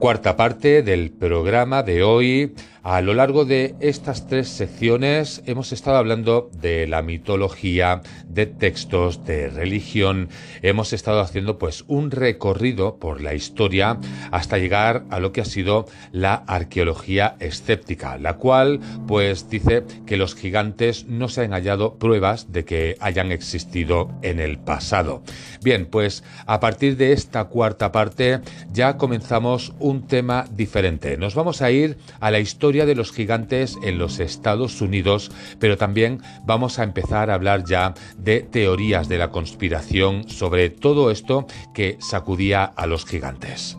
Cuarta parte del programa de hoy a lo largo de estas tres secciones hemos estado hablando de la mitología, de textos, de religión. Hemos estado haciendo pues un recorrido por la historia hasta llegar a lo que ha sido la arqueología escéptica, la cual pues dice que los gigantes no se han hallado pruebas de que hayan existido en el pasado. Bien, pues a partir de esta cuarta parte ya comenzamos un tema diferente. Nos vamos a ir a la historia de los gigantes en los Estados Unidos, pero también vamos a empezar a hablar ya de teorías de la conspiración sobre todo esto que sacudía a los gigantes.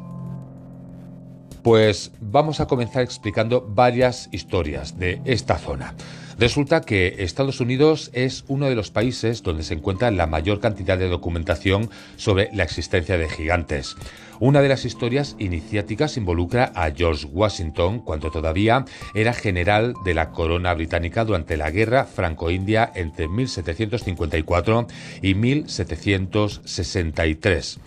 Pues vamos a comenzar explicando varias historias de esta zona. Resulta que Estados Unidos es uno de los países donde se encuentra la mayor cantidad de documentación sobre la existencia de gigantes. Una de las historias iniciáticas involucra a George Washington cuando todavía era general de la corona británica durante la guerra franco-india entre 1754 y 1763.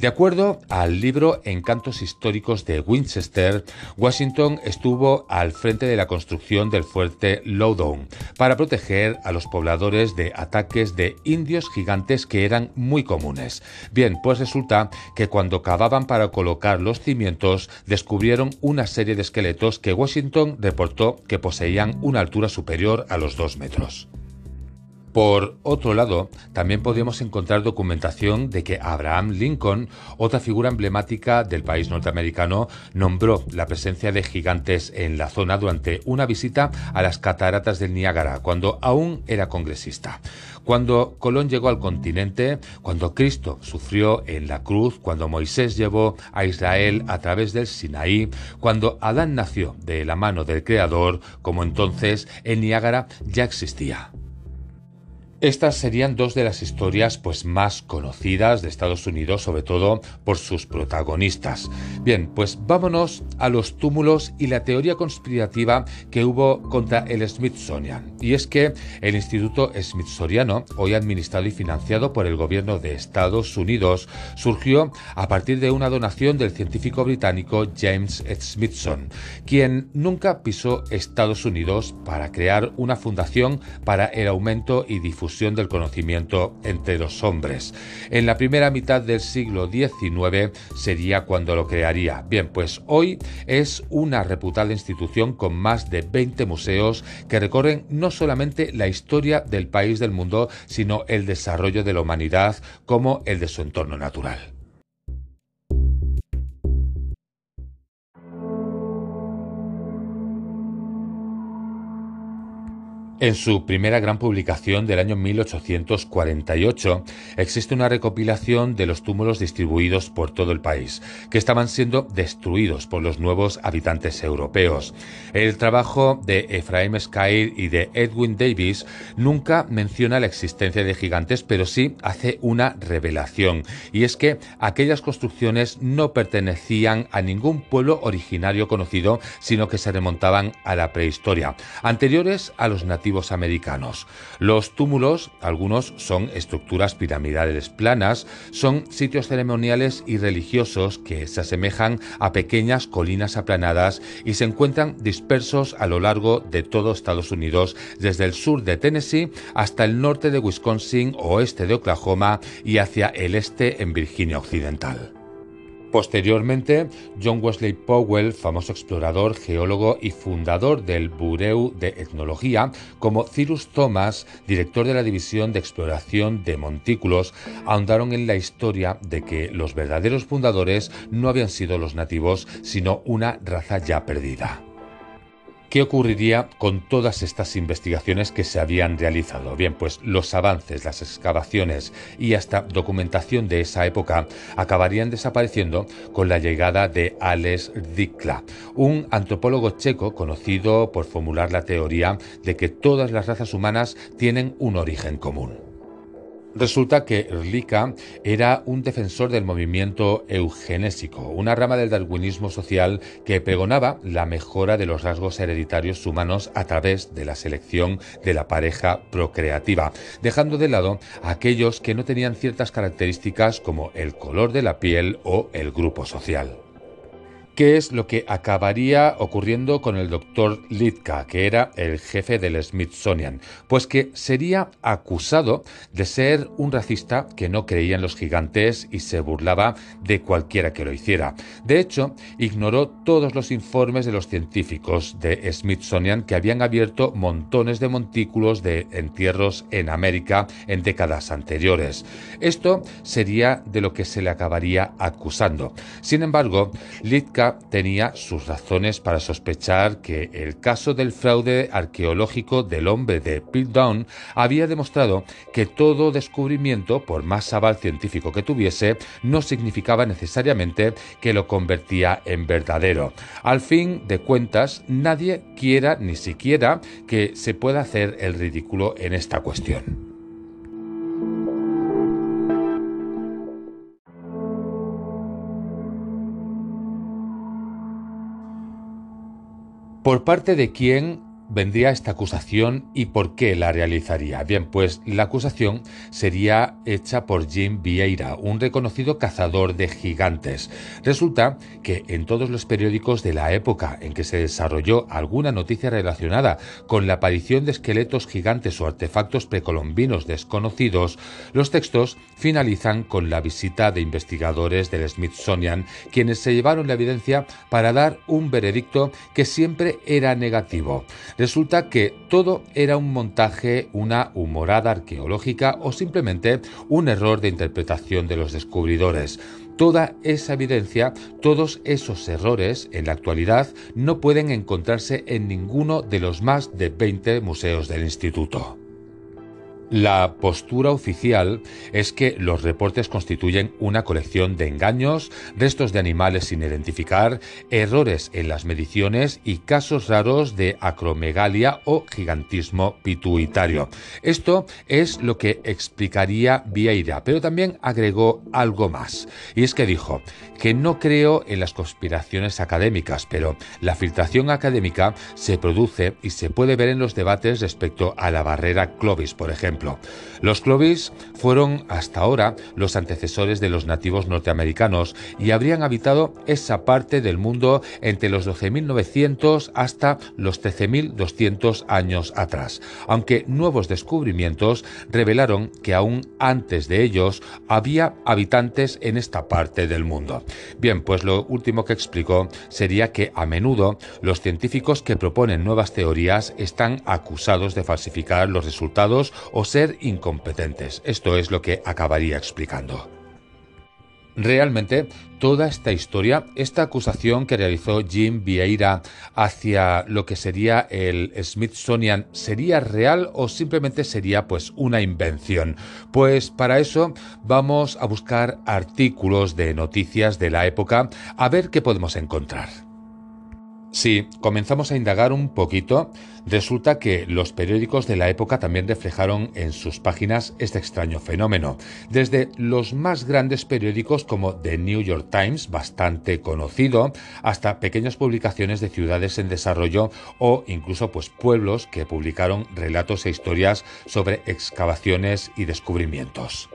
De acuerdo al libro Encantos históricos de Winchester, Washington estuvo al frente de la construcción del fuerte Loudoun para proteger a los pobladores de ataques de indios gigantes que eran muy comunes. Bien, pues resulta que cuando cavaban para colocar los cimientos, descubrieron una serie de esqueletos que Washington reportó que poseían una altura superior a los dos metros. Por otro lado, también podemos encontrar documentación de que Abraham Lincoln, otra figura emblemática del país norteamericano, nombró la presencia de gigantes en la zona durante una visita a las cataratas del Niágara, cuando aún era congresista. Cuando Colón llegó al continente, cuando Cristo sufrió en la cruz, cuando Moisés llevó a Israel a través del Sinaí, cuando Adán nació de la mano del Creador, como entonces el Niágara ya existía. Estas serían dos de las historias pues más conocidas de Estados Unidos, sobre todo por sus protagonistas. Bien, pues vámonos a los túmulos y la teoría conspirativa que hubo contra el Smithsonian. Y es que el Instituto Smithsoniano, hoy administrado y financiado por el gobierno de Estados Unidos, surgió a partir de una donación del científico británico James Smithson, quien nunca pisó Estados Unidos para crear una fundación para el aumento y difusión del conocimiento entre los hombres. En la primera mitad del siglo XIX sería cuando lo crearía. Bien, pues hoy es una reputada institución con más de 20 museos que recorren no solamente la historia del país del mundo, sino el desarrollo de la humanidad como el de su entorno natural. En su primera gran publicación del año 1848 existe una recopilación de los túmulos distribuidos por todo el país, que estaban siendo destruidos por los nuevos habitantes europeos. El trabajo de Ephraim Skyr y de Edwin Davis nunca menciona la existencia de gigantes, pero sí hace una revelación, y es que aquellas construcciones no pertenecían a ningún pueblo originario conocido, sino que se remontaban a la prehistoria, anteriores a los nativos americanos. Los túmulos, algunos son estructuras piramidales planas, son sitios ceremoniales y religiosos que se asemejan a pequeñas colinas aplanadas y se encuentran dispersos a lo largo de todo Estados Unidos, desde el sur de Tennessee hasta el norte de Wisconsin, oeste de Oklahoma y hacia el este en Virginia Occidental. Posteriormente, John Wesley Powell, famoso explorador, geólogo y fundador del Bureau de Etnología, como Cyrus Thomas, director de la División de Exploración de Montículos, ahondaron en la historia de que los verdaderos fundadores no habían sido los nativos, sino una raza ya perdida. ¿Qué ocurriría con todas estas investigaciones que se habían realizado? Bien, pues los avances, las excavaciones y hasta documentación de esa época acabarían desapareciendo con la llegada de Alex Dikla, un antropólogo checo conocido por formular la teoría de que todas las razas humanas tienen un origen común. Resulta que Rlika era un defensor del movimiento eugenésico, una rama del darwinismo social que pregonaba la mejora de los rasgos hereditarios humanos a través de la selección de la pareja procreativa, dejando de lado a aquellos que no tenían ciertas características como el color de la piel o el grupo social. ¿Qué es lo que acabaría ocurriendo con el doctor Litka, que era el jefe del Smithsonian? Pues que sería acusado de ser un racista que no creía en los gigantes y se burlaba de cualquiera que lo hiciera. De hecho, ignoró todos los informes de los científicos de Smithsonian que habían abierto montones de montículos de entierros en América en décadas anteriores. Esto sería de lo que se le acabaría acusando. Sin embargo, Litka tenía sus razones para sospechar que el caso del fraude arqueológico del hombre de Piltdown había demostrado que todo descubrimiento, por más aval científico que tuviese, no significaba necesariamente que lo convertía en verdadero. Al fin de cuentas, nadie quiera ni siquiera que se pueda hacer el ridículo en esta cuestión. ¿Por parte de quién vendría esta acusación y por qué la realizaría? Bien, pues la acusación sería hecha por Jim Vieira, un reconocido cazador de gigantes. Resulta que en todos los periódicos de la época en que se desarrolló alguna noticia relacionada con la aparición de esqueletos gigantes o artefactos precolombinos desconocidos, los textos finalizan con la visita de investigadores del Smithsonian, quienes se llevaron la evidencia para dar un veredicto que siempre era negativo. Resulta que todo era un montaje, una humorada arqueológica o simplemente un error de interpretación de los descubridores. Toda esa evidencia, todos esos errores en la actualidad no pueden encontrarse en ninguno de los más de 20 museos del instituto. La postura oficial es que los reportes constituyen una colección de engaños, restos de animales sin identificar, errores en las mediciones y casos raros de acromegalia o gigantismo pituitario. Esto es lo que explicaría Vieira, pero también agregó algo más. Y es que dijo que no creo en las conspiraciones académicas, pero la filtración académica se produce y se puede ver en los debates respecto a la barrera Clovis, por ejemplo. Los Clovis fueron hasta ahora los antecesores de los nativos norteamericanos y habrían habitado esa parte del mundo entre los 12.900 hasta los 13.200 años atrás, aunque nuevos descubrimientos revelaron que aún antes de ellos había habitantes en esta parte del mundo. Bien, pues lo último que explicó sería que a menudo los científicos que proponen nuevas teorías están acusados de falsificar los resultados o ser incompetentes. Esto es lo que acabaría explicando. Realmente, toda esta historia, esta acusación que realizó Jim Vieira hacia lo que sería el Smithsonian, ¿sería real o simplemente sería pues una invención? Pues para eso vamos a buscar artículos de noticias de la época a ver qué podemos encontrar. Si comenzamos a indagar un poquito, resulta que los periódicos de la época también reflejaron en sus páginas este extraño fenómeno. Desde los más grandes periódicos como The New York Times, bastante conocido, hasta pequeñas publicaciones de ciudades en desarrollo o incluso pues pueblos que publicaron relatos e historias sobre excavaciones y descubrimientos.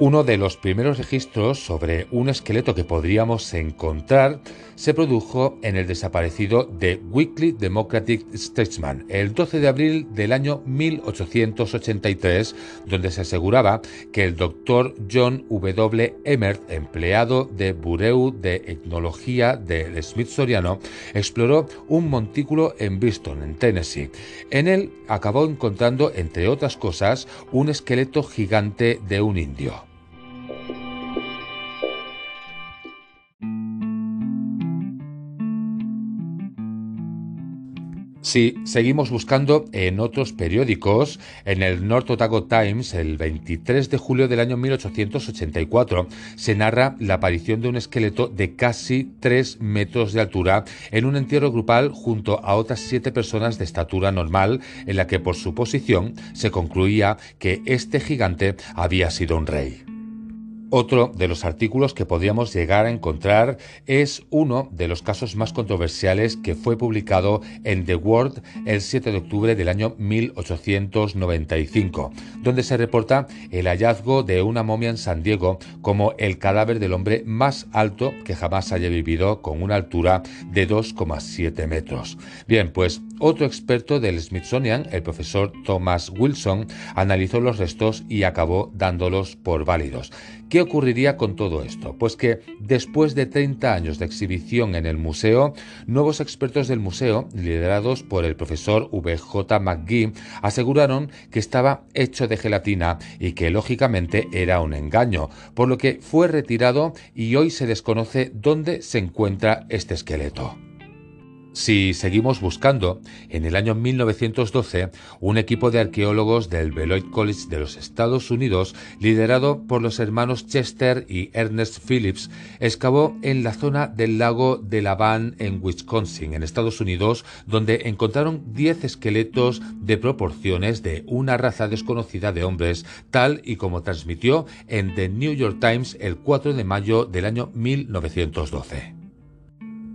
Uno de los primeros registros sobre un esqueleto que podríamos encontrar se produjo en el desaparecido The Weekly Democratic Statesman el 12 de abril del año 1883, donde se aseguraba que el doctor John W. Emmert, empleado de Bureau de Etnología del Smithsoniano, exploró un montículo en Bristol, en Tennessee. En él acabó encontrando, entre otras cosas, un esqueleto gigante de un indio. Si seguimos buscando en otros periódicos, en el North Otago Times, el 23 de julio del año 1884, se narra la aparición de un esqueleto de casi 3 metros de altura en un entierro grupal junto a otras 7 personas de estatura normal, en la que por su posición se concluía que este gigante había sido un rey. Otro de los artículos que podríamos llegar a encontrar es uno de los casos más controversiales que fue publicado en The World el 7 de octubre del año 1895, donde se reporta el hallazgo de una momia en San Diego como el cadáver del hombre más alto que jamás haya vivido con una altura de 2,7 metros. Bien, pues otro experto del Smithsonian, el profesor Thomas Wilson, analizó los restos y acabó dándolos por válidos. ¿Qué ocurriría con todo esto? Pues que después de 30 años de exhibición en el museo, nuevos expertos del museo, liderados por el profesor V.J. McGee, aseguraron que estaba hecho de gelatina y que lógicamente era un engaño, por lo que fue retirado y hoy se desconoce dónde se encuentra este esqueleto. Si seguimos buscando, en el año 1912, un equipo de arqueólogos del Beloit College de los Estados Unidos, liderado por los hermanos Chester y Ernest Phillips, excavó en la zona del lago de Laván en Wisconsin, en Estados Unidos, donde encontraron 10 esqueletos de proporciones de una raza desconocida de hombres, tal y como transmitió en The New York Times el 4 de mayo del año 1912.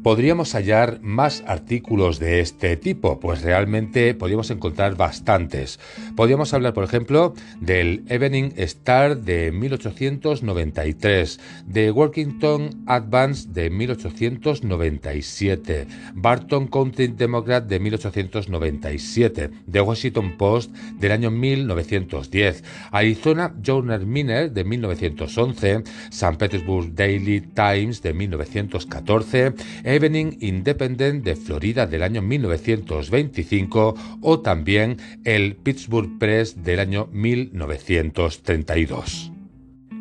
¿Podríamos hallar más artículos de este tipo? Pues realmente podríamos encontrar bastantes. Podríamos hablar, por ejemplo, del Evening Star de 1893, de Workington Advance de 1897, Barton County Democrat de 1897, The Washington Post del año 1910, Arizona Journal Miner de 1911, St. Petersburg Daily Times de 1914, Evening Independent de Florida del año 1925 o también el Pittsburgh Press del año 1932.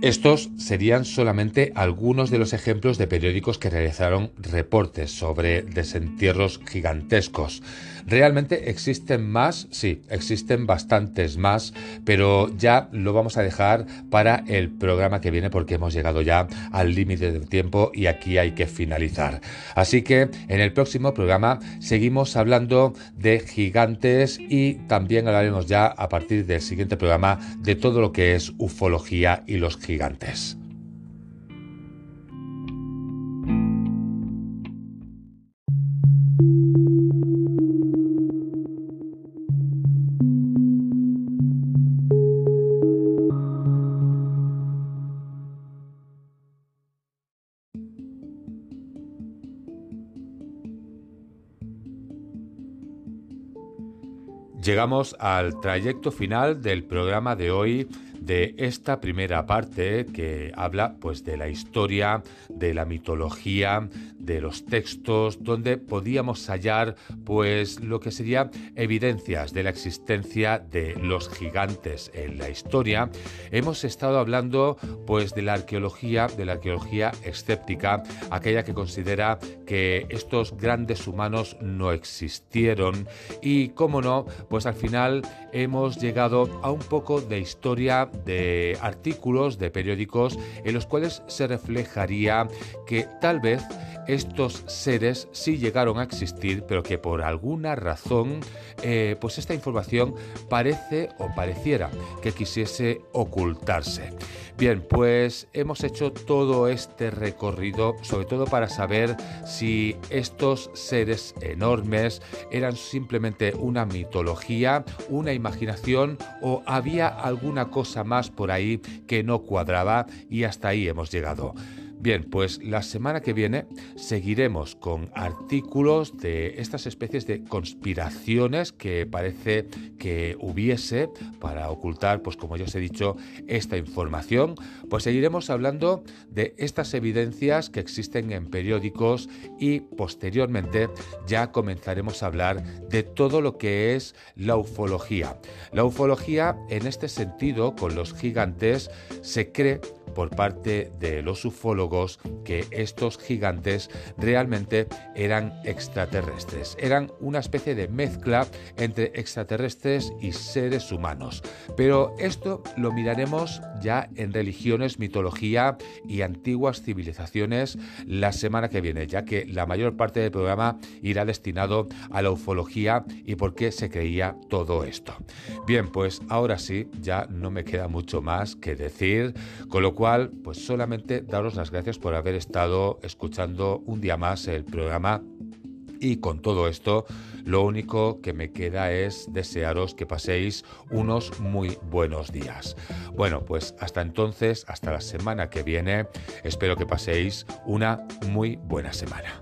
Estos serían solamente algunos de los ejemplos de periódicos que realizaron reportes sobre desentierros gigantescos. ¿Realmente existen más? Sí, existen bastantes más, pero ya lo vamos a dejar para el programa que viene porque hemos llegado ya al límite del tiempo y aquí hay que finalizar. Así que en el próximo programa seguimos hablando de gigantes y también hablaremos ya a partir del siguiente programa de todo lo que es ufología y los gigantes. Llegamos al trayecto final del programa de hoy de esta primera parte que habla pues de la historia, de la mitología, de los textos donde podíamos hallar pues lo que sería evidencias de la existencia de los gigantes en la historia. Hemos estado hablando pues de la arqueología, de la arqueología escéptica, aquella que considera que estos grandes humanos no existieron y cómo no, pues al final hemos llegado a un poco de historia de artículos de periódicos en los cuales se reflejaría que tal vez estos seres sí llegaron a existir, pero que por alguna razón, eh, pues esta información parece o pareciera que quisiese ocultarse. Bien, pues hemos hecho todo este recorrido, sobre todo para saber si estos seres enormes eran simplemente una mitología, una imaginación o había alguna cosa más por ahí que no cuadraba y hasta ahí hemos llegado. Bien, pues la semana que viene seguiremos con artículos de estas especies de conspiraciones que parece que hubiese para ocultar, pues como ya os he dicho, esta información. Pues seguiremos hablando de estas evidencias que existen en periódicos y posteriormente ya comenzaremos a hablar de todo lo que es la ufología. La ufología en este sentido, con los gigantes, se cree por parte de los ufólogos que estos gigantes realmente eran extraterrestres. Eran una especie de mezcla entre extraterrestres y seres humanos. Pero esto lo miraremos ya en religiones, mitología y antiguas civilizaciones la semana que viene, ya que la mayor parte del programa irá destinado a la ufología y por qué se creía todo esto. Bien, pues ahora sí, ya no me queda mucho más que decir, con lo cual pues solamente daros las gracias por haber estado escuchando un día más el programa y con todo esto, lo único que me queda es desearos que paséis unos muy buenos días. Bueno, pues hasta entonces, hasta la semana que viene, espero que paséis una muy buena semana.